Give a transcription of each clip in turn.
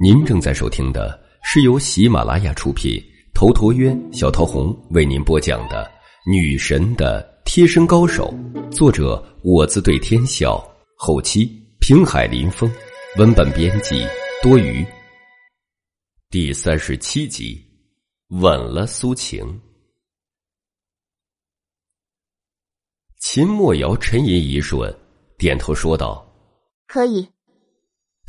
您正在收听的是由喜马拉雅出品、头陀渊、小桃红为您播讲的《女神的贴身高手》，作者我自对天笑，后期平海林风，文本编辑多余。第三十七集，吻了苏晴。秦墨瑶沉吟一瞬，点头说道：“可以。”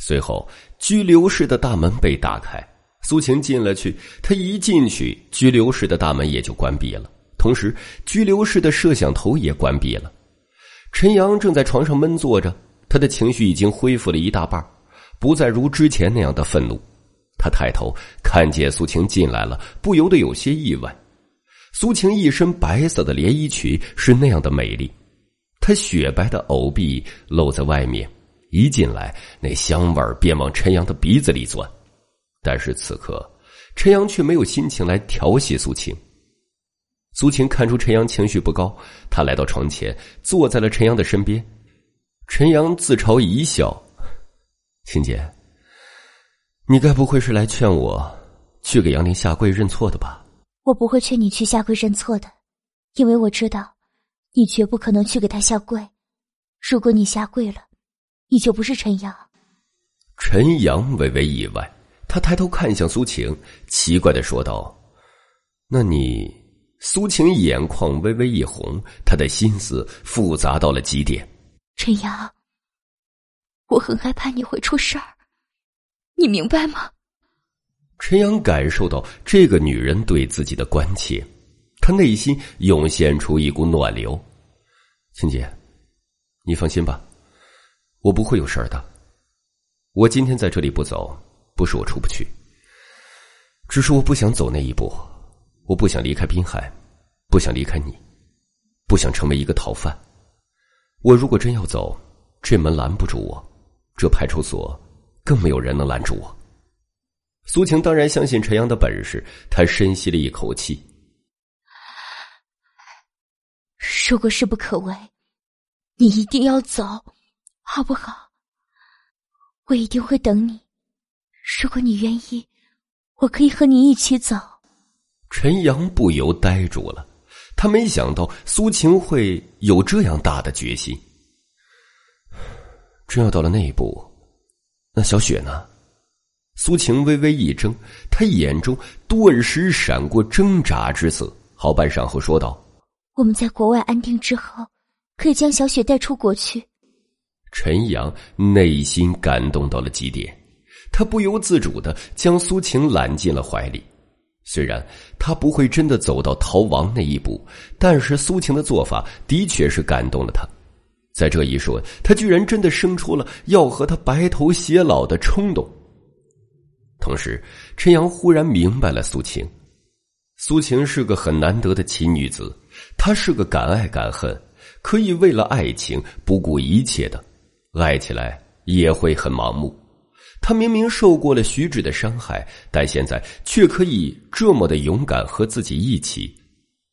随后，拘留室的大门被打开，苏晴进了去。她一进去，拘留室的大门也就关闭了，同时，拘留室的摄像头也关闭了。陈阳正在床上闷坐着，他的情绪已经恢复了一大半，不再如之前那样的愤怒。他抬头看见苏晴进来了，不由得有些意外。苏晴一身白色的连衣裙是那样的美丽，她雪白的藕臂露在外面。一进来，那香味便往陈阳的鼻子里钻，但是此刻，陈阳却没有心情来调戏苏晴。苏晴看出陈阳情绪不高，他来到床前，坐在了陈阳的身边。陈阳自嘲一笑：“晴姐，你该不会是来劝我去给杨林下跪认错的吧？”“我不会劝你去下跪认错的，因为我知道，你绝不可能去给他下跪。如果你下跪了。”你就不是陈阳？陈阳微微意外，他抬头看向苏晴，奇怪的说道：“那你？”苏晴眼眶微微一红，他的心思复杂到了极点。陈阳，我很害怕你会出事儿，你明白吗？陈阳感受到这个女人对自己的关切，他内心涌现出一股暖流。青姐，你放心吧。我不会有事儿的。我今天在这里不走，不是我出不去，只是我不想走那一步。我不想离开滨海，不想离开你，不想成为一个逃犯。我如果真要走，这门拦不住我，这派出所更没有人能拦住我。苏晴当然相信陈阳的本事，他深吸了一口气。如果事不可为，你一定要走。好不好？我一定会等你。如果你愿意，我可以和你一起走。陈阳不由呆住了，他没想到苏晴会有这样大的决心。真要到了那一步，那小雪呢？苏晴微微一怔，她眼中顿时闪过挣扎之色，好半晌后说道：“我们在国外安定之后，可以将小雪带出国去。”陈阳内心感动到了极点，他不由自主的将苏晴揽进了怀里。虽然他不会真的走到逃亡那一步，但是苏晴的做法的确是感动了他。在这一瞬，他居然真的生出了要和他白头偕老的冲动。同时，陈阳忽然明白了苏晴。苏晴是个很难得的奇女子，她是个敢爱敢恨，可以为了爱情不顾一切的。爱起来也会很盲目。他明明受过了徐芷的伤害，但现在却可以这么的勇敢和自己一起。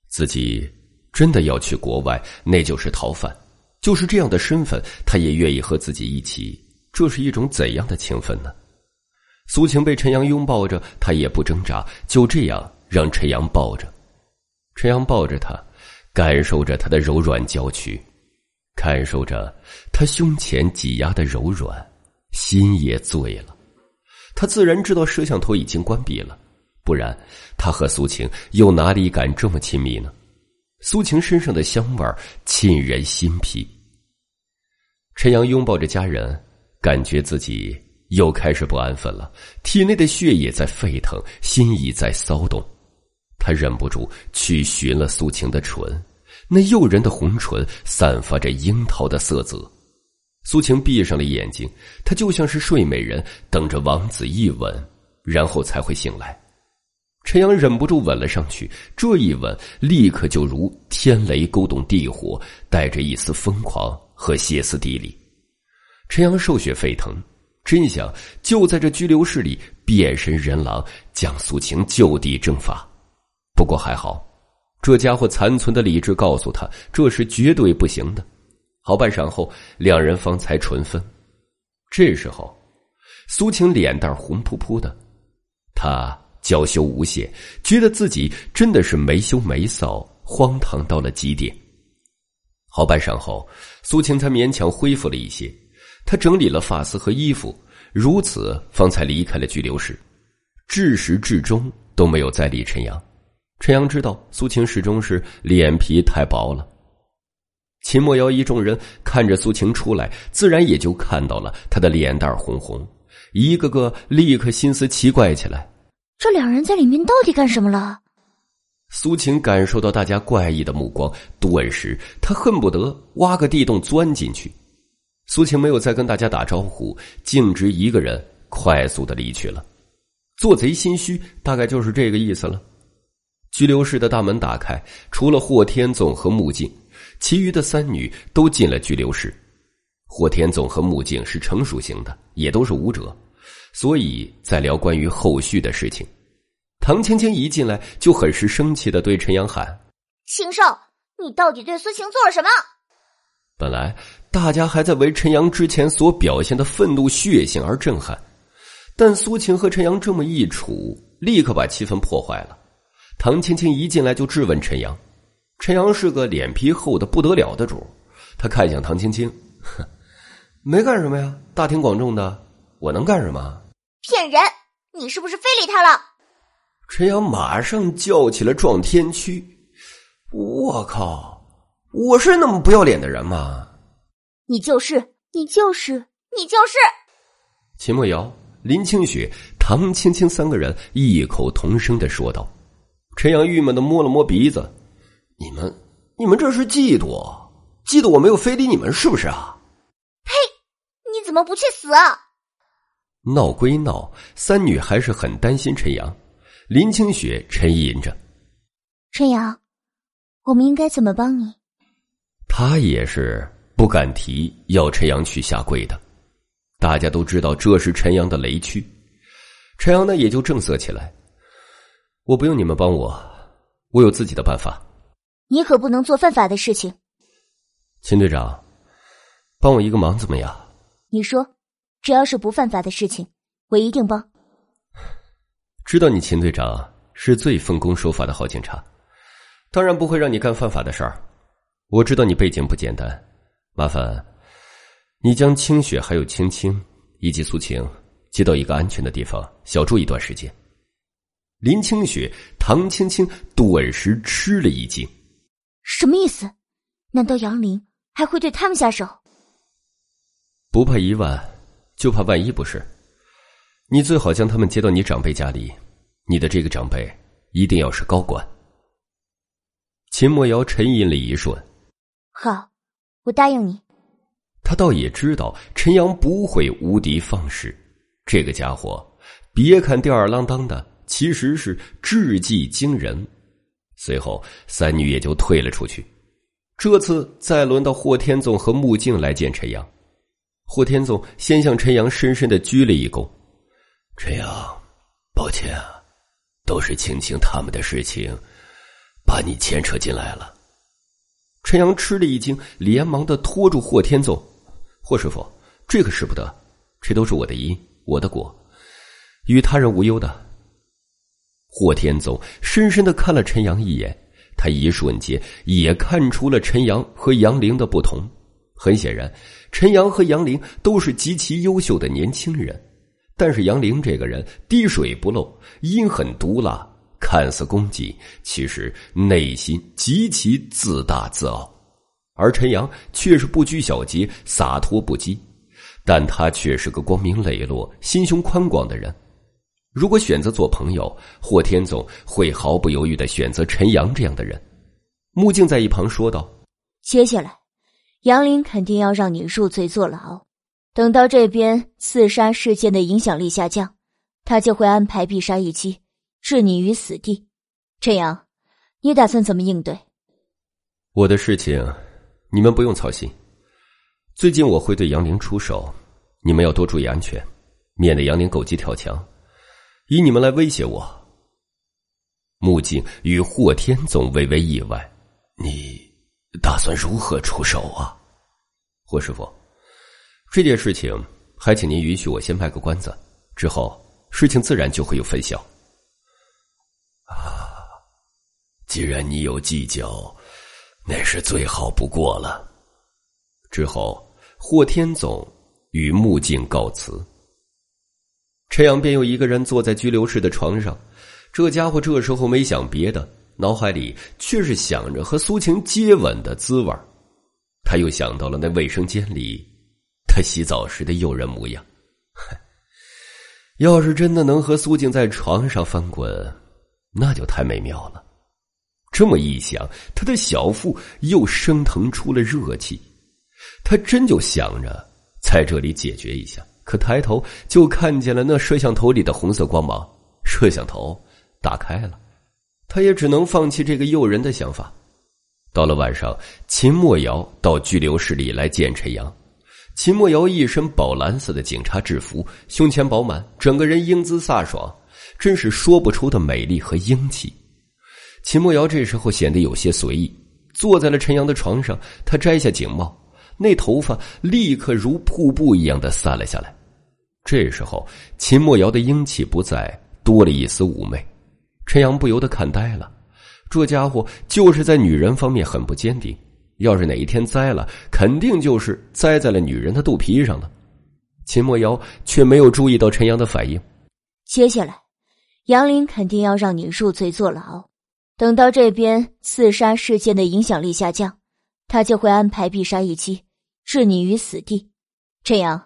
自己真的要去国外，那就是逃犯。就是这样的身份，他也愿意和自己一起。这是一种怎样的情分呢？苏晴被陈阳拥抱着，他也不挣扎，就这样让陈阳抱着。陈阳抱着他，感受着他的柔软娇躯。感受着他胸前挤压的柔软，心也醉了。他自然知道摄像头已经关闭了，不然他和苏晴又哪里敢这么亲密呢？苏晴身上的香味沁人心脾。陈阳拥抱着家人，感觉自己又开始不安分了，体内的血液在沸腾，心已在骚动。他忍不住去寻了苏晴的唇。那诱人的红唇散发着樱桃的色泽，苏晴闭上了眼睛，她就像是睡美人，等着王子一吻，然后才会醒来。陈阳忍不住吻了上去，这一吻立刻就如天雷勾动地火，带着一丝疯狂和歇斯底里。陈阳兽血沸腾，真想就在这拘留室里变身人狼，将苏晴就地正法。不过还好。这家伙残存的理智告诉他，这是绝对不行的。好半晌后，两人方才唇分。这时候，苏晴脸蛋红扑扑的，她娇羞无邪，觉得自己真的是没羞没臊，荒唐到了极点。好半晌后，苏晴才勉强恢复了一些。她整理了发丝和衣服，如此方才离开了拘留室。至始至终都没有再理陈阳。陈阳知道苏晴始终是脸皮太薄了。秦墨瑶一众人看着苏晴出来，自然也就看到了她的脸蛋红红，一个个立刻心思奇怪起来：这两人在里面到底干什么了？苏晴感受到大家怪异的目光，顿时她恨不得挖个地洞钻进去。苏晴没有再跟大家打招呼，径直一个人快速的离去了。做贼心虚，大概就是这个意思了。拘留室的大门打开，除了霍天总和穆静，其余的三女都进了拘留室。霍天总和穆静是成熟型的，也都是武者，所以在聊关于后续的事情。唐青青一进来就很是生气的对陈阳喊：“禽兽，你到底对苏晴做了什么？”本来大家还在为陈阳之前所表现的愤怒血性而震撼，但苏晴和陈阳这么一处，立刻把气氛破坏了。唐青青一进来就质问陈阳，陈阳是个脸皮厚的不得了的主，他看向唐青青，哼，没干什么呀，大庭广众的，我能干什么？骗人！你是不是非礼他了？陈阳马上叫起了撞天区！我靠，我是那么不要脸的人吗？你就是，你就是，你就是！秦墨瑶、林清雪、唐青青三个人异口同声的说道。陈阳郁闷的摸了摸鼻子：“你们，你们这是嫉妒？嫉妒我没有非礼你们是不是啊？”“呸！你怎么不去死啊？”闹归闹，三女还是很担心陈阳。林清雪沉吟着：“陈阳，我们应该怎么帮你？”他也是不敢提要陈阳去下跪的。大家都知道这是陈阳的雷区，陈阳呢也就正色起来：“我不用你们帮我，我有自己的办法。”你可不能做犯法的事情。秦队长，帮我一个忙怎么样？你说，只要是不犯法的事情，我一定帮。知道你秦队长是最奉公守法的好警察，当然不会让你干犯法的事儿。我知道你背景不简单，麻烦你将清雪还有青青以及苏晴接到一个安全的地方小住一段时间。林清雪、唐青青顿时吃了一惊，什么意思？难道杨林还会对他们下手？不怕一万，就怕万一，不是？你最好将他们接到你长辈家里，你的这个长辈一定要是高官。秦墨瑶沉吟了一瞬，好，我答应你。他倒也知道陈阳不会无敌放矢，这个家伙别看吊儿郎当的，其实是智计惊人。随后，三女也就退了出去。这次再轮到霍天纵和穆静来见陈阳，霍天纵先向陈阳深深的鞠了一躬。陈阳，抱歉啊，都是青青他们的事情，把你牵扯进来了。陈阳吃了一惊，连忙的拖住霍天纵：“霍师傅，这个使不得，这都是我的因，我的果，与他人无忧的。”霍天宗深深的看了陈阳一眼，他一瞬间也看出了陈阳和杨凌的不同。很显然，陈阳和杨凌都是极其优秀的年轻人。但是杨凌这个人滴水不漏，阴狠毒辣，看似恭谨，其实内心极其自大自傲。而陈阳却是不拘小节，洒脱不羁，但他却是个光明磊落、心胸宽广的人。如果选择做朋友，霍天总会毫不犹豫的选择陈阳这样的人。穆静在一旁说道：“接下来，杨林肯定要让你入罪坐牢。”等到这边刺杀事件的影响力下降，他就会安排必杀一击，置你于死地。陈阳，你打算怎么应对？我的事情，你们不用操心。最近我会对杨凌出手，你们要多注意安全，免得杨凌狗急跳墙，以你们来威胁我。穆静与霍天总微微意外，你打算如何出手啊，霍师傅？这件事情还请您允许我先卖个关子，之后事情自然就会有分晓。啊，既然你有计较，那是最好不过了。之后，霍天总与穆静告辞。陈阳便又一个人坐在拘留室的床上，这家伙这时候没想别的，脑海里却是想着和苏晴接吻的滋味他又想到了那卫生间里他洗澡时的诱人模样，要是真的能和苏静在床上翻滚，那就太美妙了。这么一想，他的小腹又升腾出了热气。他真就想着在这里解决一下，可抬头就看见了那摄像头里的红色光芒。摄像头打开了，他也只能放弃这个诱人的想法。到了晚上，秦墨瑶到拘留室里来见陈阳。秦墨瑶一身宝蓝色的警察制服，胸前饱满，整个人英姿飒爽，真是说不出的美丽和英气。秦墨瑶这时候显得有些随意，坐在了陈阳的床上，他摘下警帽。那头发立刻如瀑布一样的散了下来。这时候，秦墨瑶的英气不再，多了一丝妩媚。陈阳不由得看呆了，这家伙就是在女人方面很不坚定。要是哪一天栽了，肯定就是栽在了女人的肚皮上了。秦墨瑶却没有注意到陈阳的反应。接下来，杨林肯定要让你入罪坐牢。等到这边刺杀事件的影响力下降，他就会安排必杀一击。置你于死地，陈阳，